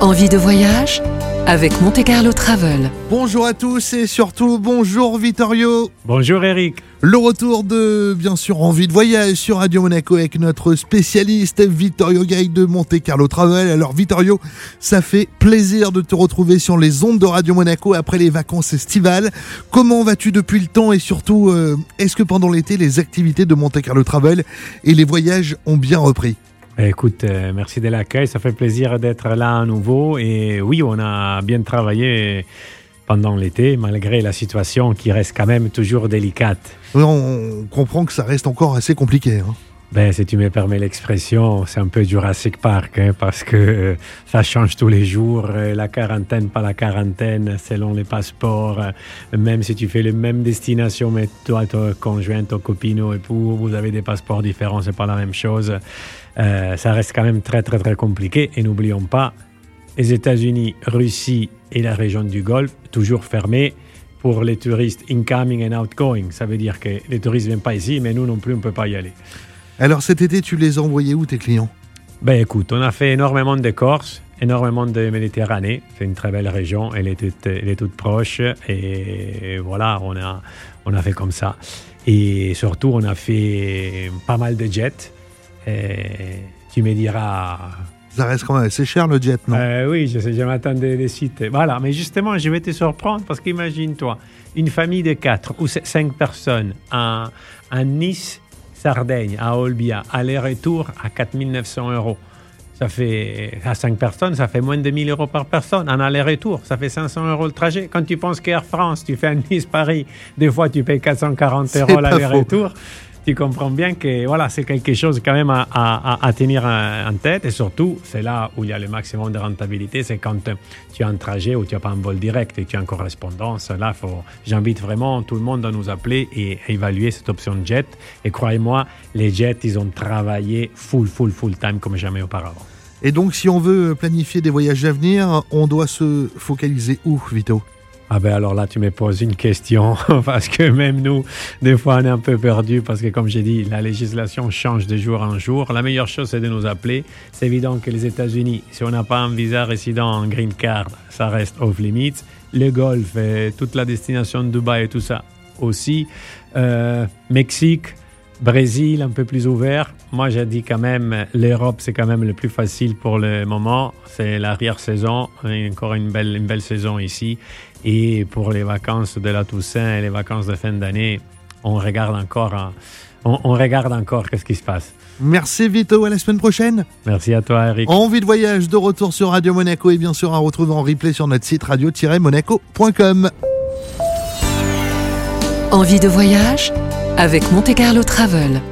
Envie de voyage avec Monte Carlo Travel. Bonjour à tous et surtout bonjour Vittorio. Bonjour Eric. Le retour de bien sûr Envie de voyage sur Radio Monaco avec notre spécialiste Vittorio Guide de Monte Carlo Travel. Alors Vittorio, ça fait plaisir de te retrouver sur les ondes de Radio Monaco après les vacances estivales. Comment vas-tu depuis le temps et surtout euh, est-ce que pendant l'été les activités de Monte Carlo Travel et les voyages ont bien repris? Écoute, euh, merci de l'accueil. Ça fait plaisir d'être là à nouveau. Et oui, on a bien travaillé pendant l'été, malgré la situation qui reste quand même toujours délicate. On comprend que ça reste encore assez compliqué. Hein. Ben, si tu me permets l'expression, c'est un peu Jurassic Park, hein, parce que euh, ça change tous les jours. Euh, la quarantaine, pas la quarantaine, selon les passeports. même si tu fais les mêmes destinations, mais toi, ton conjoint, ton copine ou époux, vous avez des passeports différents, c'est pas la même chose. Euh, ça reste quand même très très très compliqué. Et n'oublions pas, les États-Unis, Russie et la région du Golfe, toujours fermés pour les touristes incoming and outgoing. Ça veut dire que les touristes ne viennent pas ici, mais nous non plus, on ne peut pas y aller. Alors cet été, tu les as envoyés où tes clients? Ben écoute, on a fait énormément de Corse, énormément de Méditerranée. C'est une très belle région, elle est toute, elle est toute proche. Et voilà, on a, on a fait comme ça. Et surtout, on a fait pas mal de jets tu me diras. Ça reste quand même assez cher le jet, non? Euh, Oui, je sais, je m'attendais des sites. Voilà, mais justement, je vais te surprendre parce qu'imagine-toi, une famille de quatre ou cinq personnes à, Nice, Sardaigne, à Olbia, aller-retour à 4900 euros. Ça fait, à 5 personnes, ça fait moins de 1000 euros par personne. En aller-retour, ça fait 500 euros le trajet. Quand tu penses qu'Air France, tu fais un Nice-Paris, des fois tu payes 440 euros l'aller-retour tu comprends bien que voilà, c'est quelque chose quand même à, tenir en tête. Et surtout, c'est là où il y a le maximum de rentabilité, c'est quand tu as un trajet où tu n'as pas un vol direct et tu as une correspondance. Là, j'invite vraiment tout le monde à nous appeler et à évaluer cette option jet. Et croyez-moi, les jets, ils ont travaillé full, full, full time comme jamais auparavant. Et donc, si on veut planifier des voyages à venir, on doit se focaliser où, Vito? Ah ben alors là, tu me poses une question, parce que même nous, des fois, on est un peu perdu, parce que comme j'ai dit, la législation change de jour en jour. La meilleure chose, c'est de nous appeler. C'est évident que les États-Unis, si on n'a pas un visa résident en green card, ça reste off limits. Le Golfe, et toute la destination de Dubaï et tout ça aussi. Euh, Mexique, Brésil, un peu plus ouvert. Moi, j'ai dit quand même, l'Europe, c'est quand même le plus facile pour le moment. C'est l'arrière-saison. Encore une belle, une belle saison ici. Et pour les vacances de la Toussaint et les vacances de fin d'année, on regarde encore, on, on regarde encore qu'est-ce qui se passe. Merci Vito, à la semaine prochaine. Merci à toi Eric. Envie de voyage de retour sur Radio Monaco et bien sûr à retrouver en replay sur notre site radio-monaco.com. Envie de voyage? Avec Monte Carlo Travel.